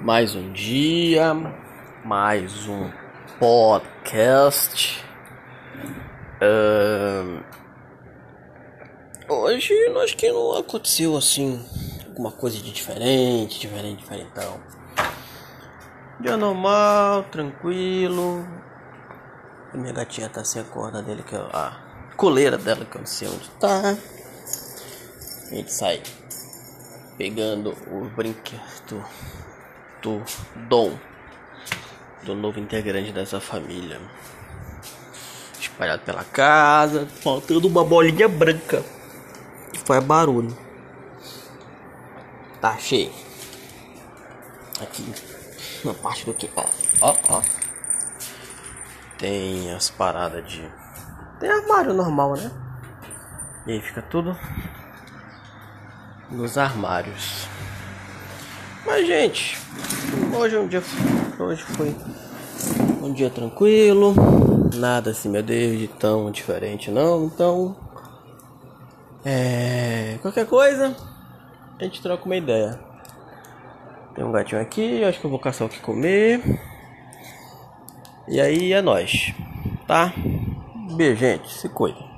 Mais um dia, mais um podcast. Hoje acho que não aconteceu assim alguma coisa de diferente, diferente, diferentão. Dia normal, tranquilo. A minha gatinha tá sem a corda dele, que eu, a coleira dela que eu não sei onde tá. A gente sai pegando o brinquedo do Dom, do novo integrante dessa família. Espalhado pela casa, faltando uma bolinha branca que faz barulho. Tá cheio. Aqui, na parte do que, ó, ó, ó. Tem as paradas de. Tem armário normal, né? E aí fica tudo nos armários. Mas gente, hoje é um dia hoje foi um dia tranquilo, nada assim, meu Deus, de tão diferente não. Então, é, qualquer coisa, a gente troca uma ideia. Tem um gatinho aqui, acho que eu vou caçar o que comer. E aí é nós, tá? Beijo, gente, se cuida.